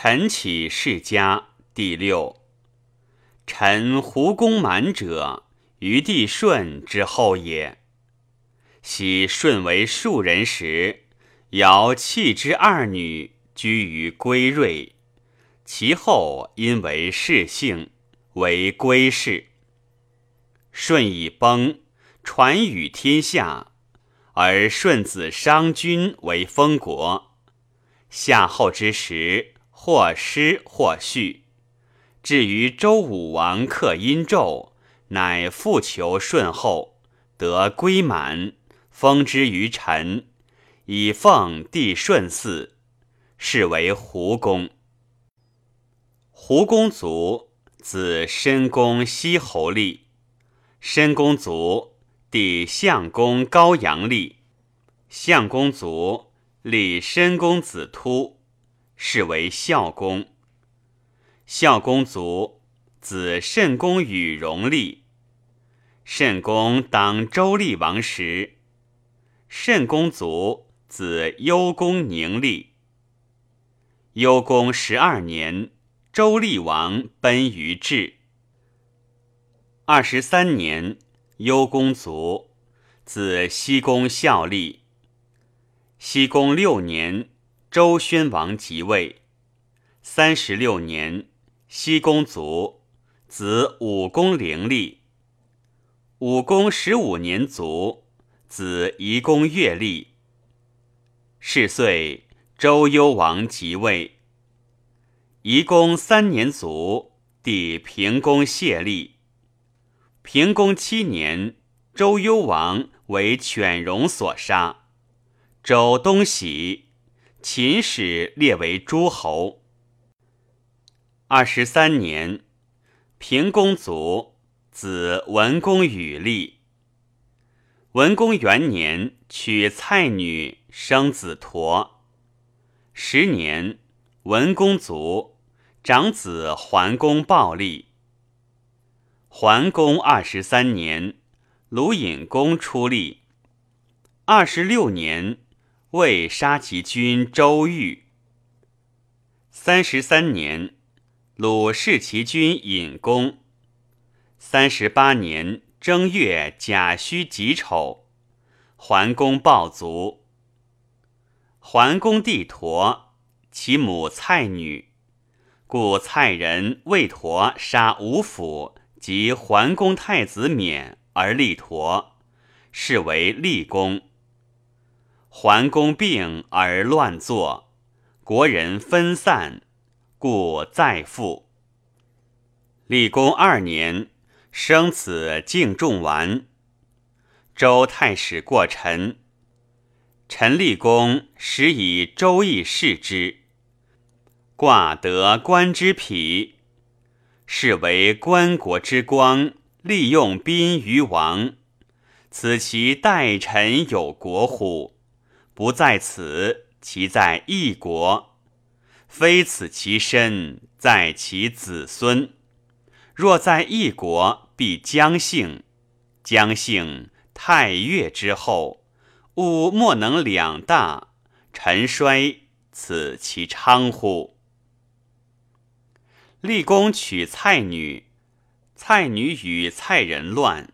臣启世家第六。臣胡公满者，于帝舜之后也。昔舜为庶人时，尧弃之二女，居于归瑞。其后因为世姓，为归氏。舜已崩，传与天下，而舜子商君为封国。夏后之时。或失或续，至于周武王克殷纣，乃复求舜后，得归满，封之于臣，以奉帝舜祀，是为胡公。胡公族，子申公西侯立，申公族，弟相公高阳立，相公族，立申公子突。是为孝公。孝公卒，子慎公与荣立。慎公当周厉王时，慎公卒，子幽公宁立。幽公十二年，周厉王奔于至。二十三年，幽公卒，子西公孝立。西公六年。周宣王即位，三十六年，西公卒，子武公陵立。武公十五年卒，子夷公乐立。是岁，周幽王即位。夷公三年卒，弟平公谢立。平公七年，周幽王为犬戎所杀，周东喜。秦始列为诸侯。二十三年，平公卒，子文公与立。文公元年，娶蔡女，生子佗。十年，文公卒，长子桓公暴立。桓公二十三年，鲁隐公出立。二十六年。魏杀其君周瑜。三十三年，鲁弑其君尹公。三十八年正月甲戌己丑，桓公暴卒。桓公弟佗，其母蔡女，故蔡人为佗杀吴府及桓公太子冕而立佗，是为立公。桓公病而乱作，国人分散，故再复。立公二年，生子敬仲完。周太史过陈，陈立公始以周易视之，卦得官之匹，是为官国之光，利用宾于王。此其待臣有国乎？不在此，其在异国；非此其身，在其子孙。若在异国，必将姓。将姓，太岳之后，吾莫能两大。臣衰，此其昌乎？立公娶蔡女，蔡女与蔡人乱，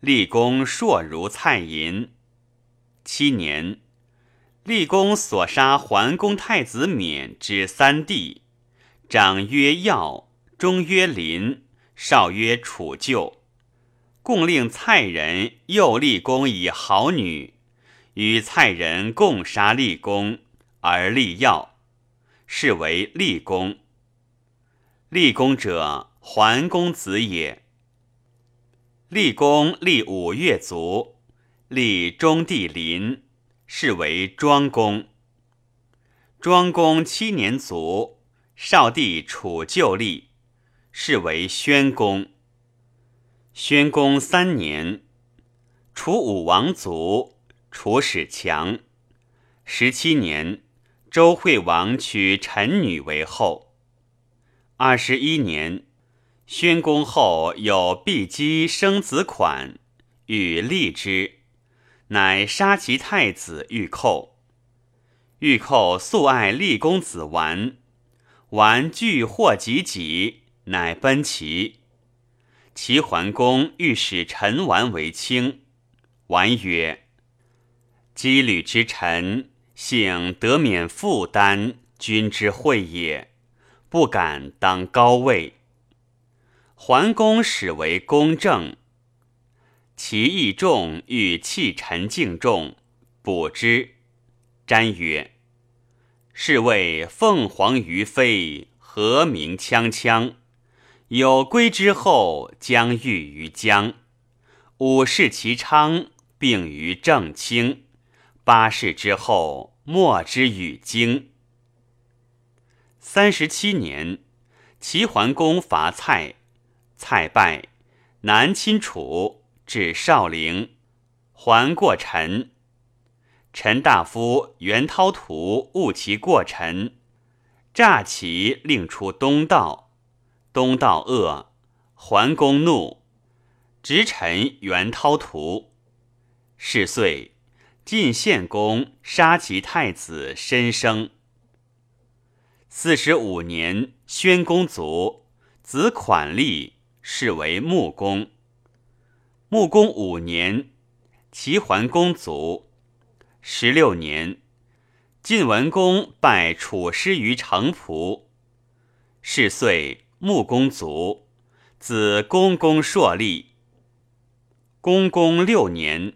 立公硕如蔡寅。七年。立功所杀桓公太子冕之三弟，长曰耀，中曰林，少曰楚旧，共令蔡人又立功以好女，与蔡人共杀立功，而立耀，是为立功。立功者，桓公子也。立功立五岳卒，立中弟林。是为庄公。庄公七年卒，少弟楚就立，是为宣公。宣公三年，楚武王卒，楚始强。十七年，周惠王娶陈女为后。二十一年，宣公后有毕姬生子款，欲立之。乃杀其太子玉寇。玉寇素爱立公子完，完具获己己，乃奔齐。齐桓公欲使陈完为卿，完曰：“羁旅之臣，幸得免负担，君之惠也，不敢当高位。”桓公始为公正。其义重，欲弃陈敬重，补之。瞻曰：“是谓凤凰于飞，和鸣锵锵。有归之后，将遇于江。五世其昌，并于正清。八世之后，莫之与荆。三十七年，齐桓公伐蔡，蔡败，南侵楚。”至少陵，还过陈。陈大夫袁涛图误其过陈，诈其令出东道。东道恶，桓公怒，执陈袁涛图。是岁，晋献公杀其太子申生。四十五年，宣公卒，子款立，是为穆公。穆公五年，齐桓公卒。十六年，晋文公拜楚师于城濮。是岁，穆公卒，子公公硕立。公公六年，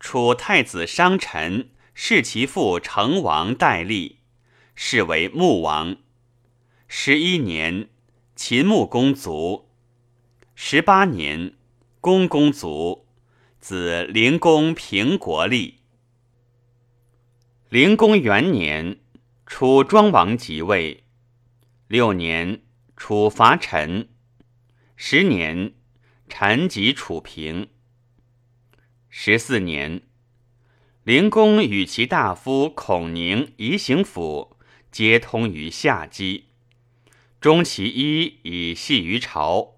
楚太子商臣弑其父成王代立，是为穆王。十一年，秦穆公卒。十八年。公公卒，子灵公平国立。灵公元年，楚庄王即位。六年，楚伐陈。十年，陈即楚平。十四年，灵公与其大夫孔宁、夷行府皆通于夏姬，终其一以系于朝。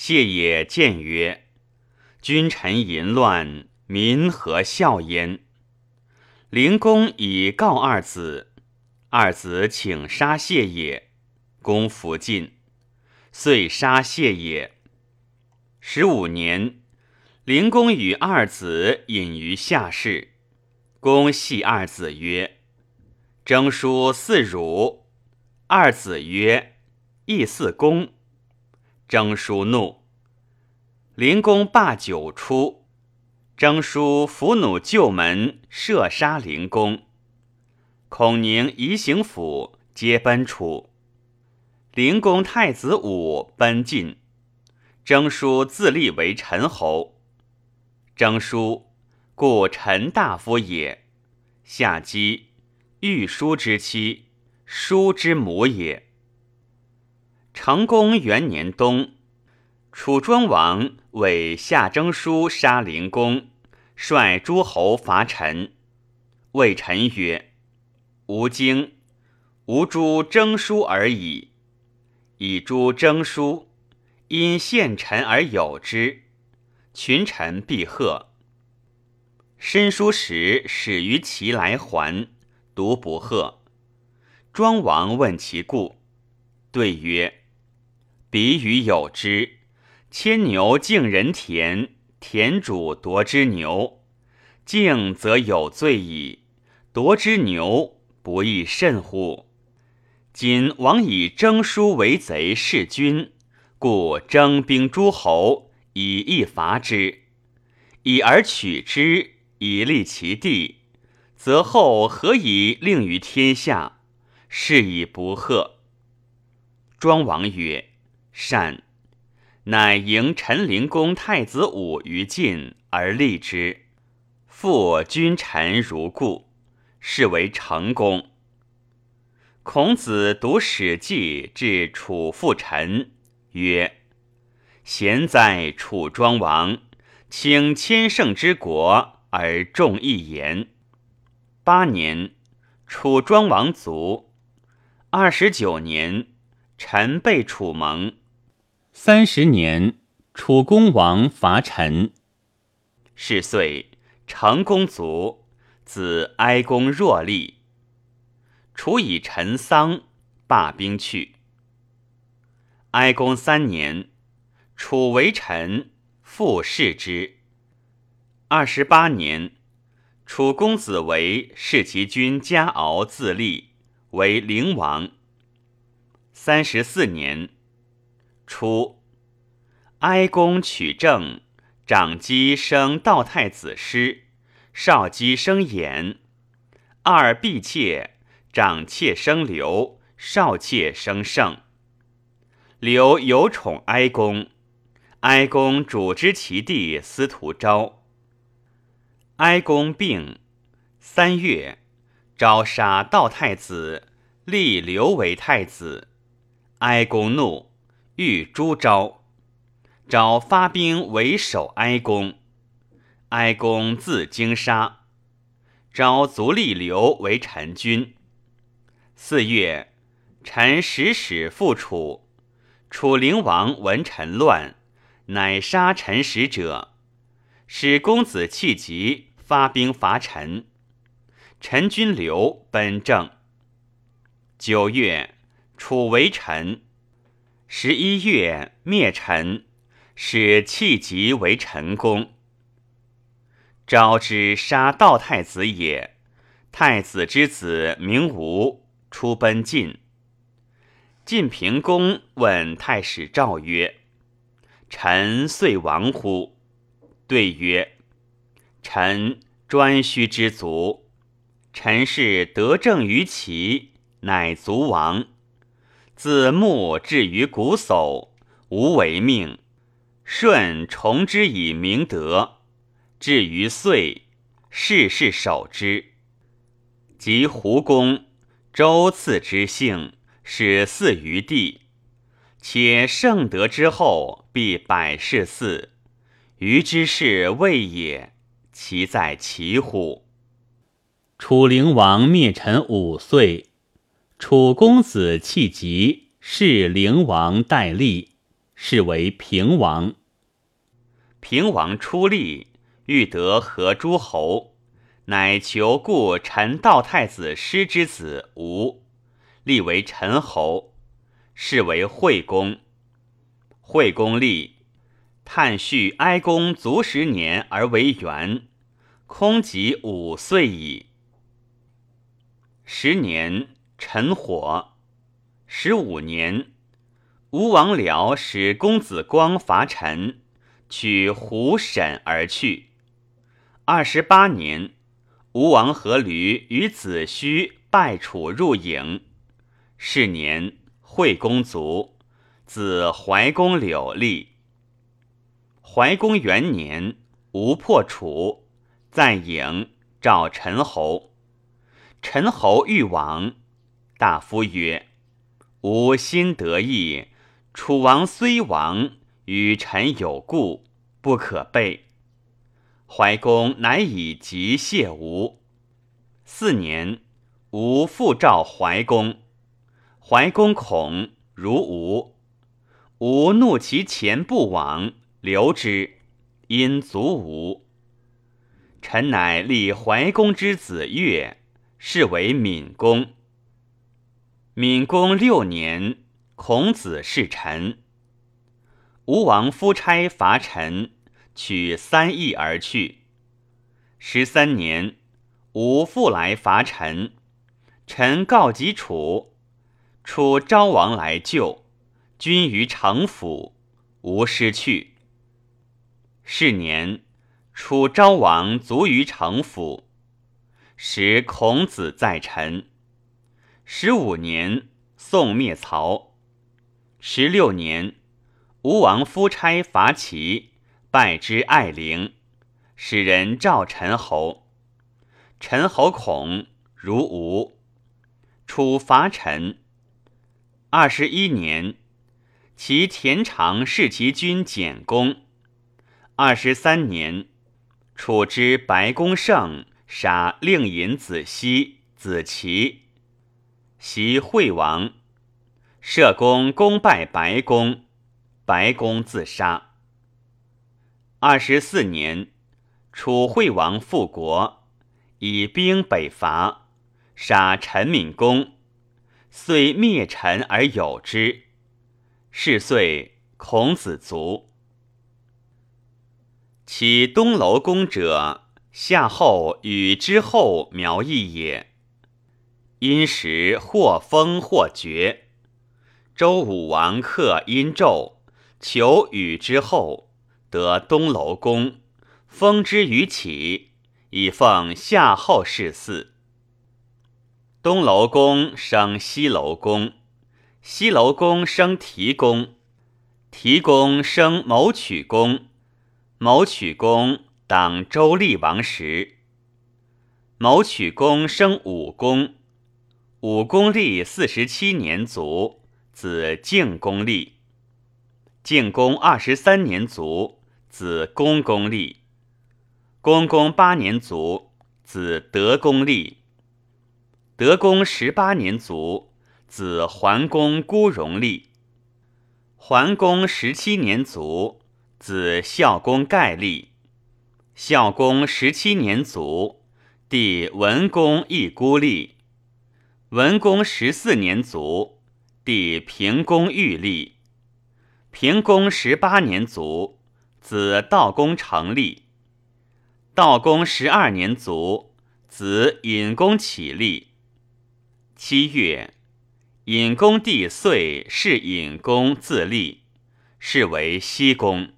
谢也见曰：“君臣淫乱，民何孝焉？”灵公以告二子，二子请杀谢也，公弗进，遂杀谢也。十五年，灵公与二子隐于下室，公系二子曰：“征书似汝。”二子曰：“亦似公。”征书怒，灵公罢酒出。征书伏弩就门，射杀灵公。孔宁、夷行府皆奔楚。灵公太子武奔晋。征书自立为陈侯。征书，故陈大夫也。夏姬，豫叔之妻，叔之母也。成公元年冬，楚庄王为夏征书杀灵公，率诸侯伐陈。谓陈曰：“吾经，吾诸征书而已。以诸征书，因献臣而有之，群臣必贺。申书时始于其来还，独不贺。庄王问其故，对曰。”比与有之，牵牛敬人田，田主夺之牛，敬则有罪矣。夺之牛，不亦甚乎？今王以征书为贼弑君，故征兵诸侯以义伐之，以而取之，以立其地，则后何以令于天下？是以不贺。庄王曰。善，乃迎陈灵公太子武于晋而立之，复君臣如故，是为成功。孔子读《史记》至楚父陈，曰：“贤哉，楚庄王，请千乘之国而重一言。”八年，楚庄王卒。二十九年，陈被楚盟。三十年，楚公王伐陈。是岁，成公卒，子哀公若立。楚以陈丧，罢兵去。哀公三年，楚为臣，复视之。二十八年，楚公子为弑其君嘉敖自立，为灵王。三十四年，初，哀公取政，长姬生道太子师，少姬生衍，二婢妾，长妾生刘，少妾生胜。刘有宠哀公，哀公主之其弟司徒昭。哀公病，三月，昭杀道太子，立刘为太子。哀公怒，欲诛昭。昭发兵为守哀公，哀公自京杀。昭卒立刘为臣君。四月，臣使使复楚，楚灵王闻臣乱，乃杀陈使者，使公子弃疾。发兵伐陈，陈军留奔郑。九月，楚为陈。十一月，灭陈，使弃疾为陈公。昭之杀道太子也，太子之子名吴，出奔晋。晋平公问太史赵曰：“臣遂亡乎？”对曰。臣专须之足，臣是得政于齐，乃卒亡。自木至于骨叟，无为命。舜崇之以明德，至于岁，世事守之。及胡公，周次之姓，始祀于地。且圣德之后，必百世祀。余之事未也。其在其乎？楚灵王灭陈五岁，楚公子弃疾，是灵王代立，是为平王。平王出立，欲得何诸侯，乃求故陈道太子师之子吴，立为陈侯，是为惠公。惠公立，叹续哀公卒十年而为元。空即五岁矣。十年，陈火。十五年，吴王僚使公子光伐陈，取胡沈而去。二十八年，吴王阖闾与子胥败楚入郢。是年，惠公卒，子怀公柳立。怀公元年，吴破楚。在郢召陈侯，陈侯欲往，大夫曰：“吾心得意，楚王虽亡，与臣有故，不可备。”怀公乃以疾谢吴。四年，吴复召怀公，怀公恐，如吴。吴怒其前不往，留之，因卒吴。臣乃立怀公之子越，是为闵公。闵公六年，孔子弑臣。吴王夫差伐陈，取三邑而去。十三年，吴复来伐陈，臣告急楚，楚昭王来救，君于城府，吴失去。是年。楚昭王卒于城府，时孔子在陈。十五年，宋灭曹。十六年，吴王夫差伐齐，败之爱陵，使人召陈侯。陈侯恐，如吴。楚伐陈。二十一年，其田常弑其君简公。二十三年。楚之白公胜杀令尹子西、子齐，袭惠王。社公攻败白公，白公自杀。二十四年，楚惠王复国，以兵北伐，杀陈敏公，遂灭陈而有之。是岁，孔子卒。其东楼宫者，夏后与之后苗裔也。因时或封或绝。周武王克殷纣，求雨之后，得东楼宫，封之于启，以奉夏后氏祀。东楼公生西楼公，西楼公生提公，提公生谋取公，谋取公当周厉王时。谋取公生武公，武公立四十七年卒，子敬公立。敬公二十三年卒，子公公立。公公八年卒，子德公立。德公十八年卒，子桓公孤荣立。桓公十七年卒，子孝公盖立。孝公十七年卒，弟文公亦孤立。文公十四年卒，弟平公欲立。平公十八年卒，子道公成立。道公十二年卒，子尹公起立。七月，尹公弟遂是尹公自立，是为西公。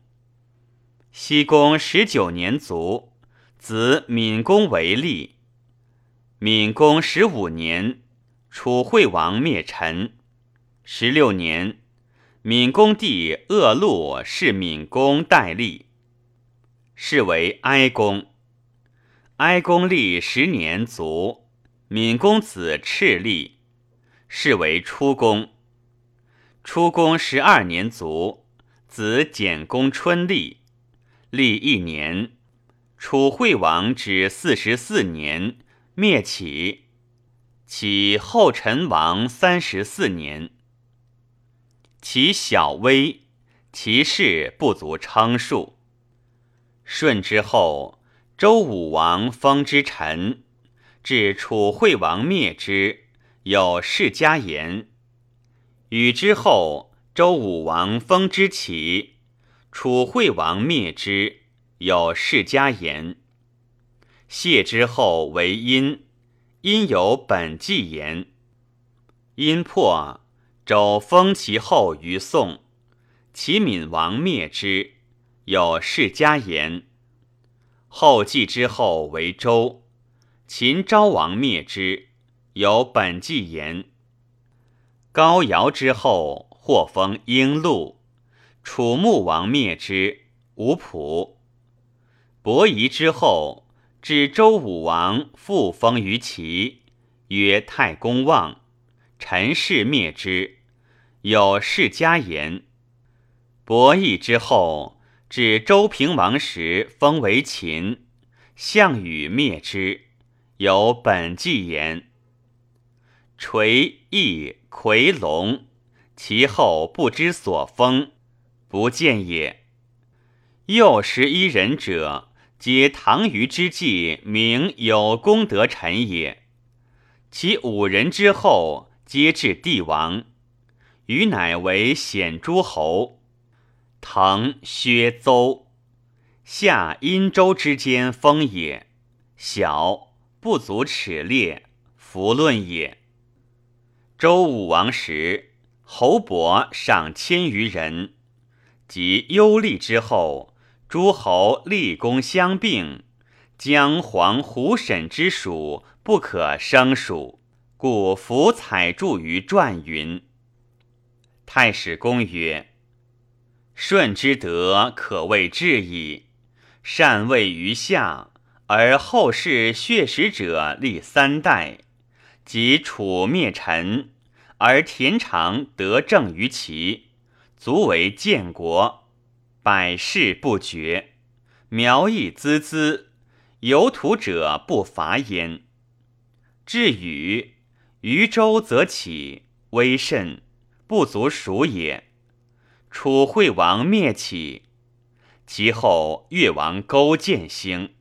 西公十九年卒，子闵公为立。闵公十五年，楚惠王灭陈。十六年，闵公弟恶禄是闵公代立，是为哀公。哀公立十年卒。闵公子赤立，是为初公。初公十二年卒，子简公春立，立一年。楚惠王止四十四年，灭启。启后陈王三十四年。其小微，其事不足称数。舜之后，周武王封之臣。至楚惠王灭之，有世家言。禹之后，周武王封之齐，楚惠王灭之，有世家言。谢之后为殷，因有本纪言。殷破，周封其后于宋，齐闵王灭之，有世家言。后继之后为周。秦昭王灭之，有本纪言。高尧之后，或封英禄。楚穆王灭之，无仆。伯夷之后，至周武王复封于齐，曰太公望。陈氏灭之，有世家言。伯邑之后，至周平王时，封为秦。项羽灭之。有本纪言：垂翼夔龙，其后不知所封，不见也。又十一人者，皆唐虞之际名有功德臣也。其五人之后，皆至帝王。余乃为显诸侯。唐、薛、邹，夏、殷、周之间封也。小。不足齿列，弗论也。周武王时，侯伯上千余人。及幽厉之后，诸侯立功相并，姜黄胡沈之属不可胜数，故弗采著于传云。太史公曰：“舜之德可谓至矣，禅位于下。”而后世血食者立三代，即楚灭陈，而田常得政于齐，足为建国，百世不绝，苗裔孜孜，有土者不乏焉。至禹，禹周则起，威甚，不足数也。楚惠王灭起，其后越王勾践兴。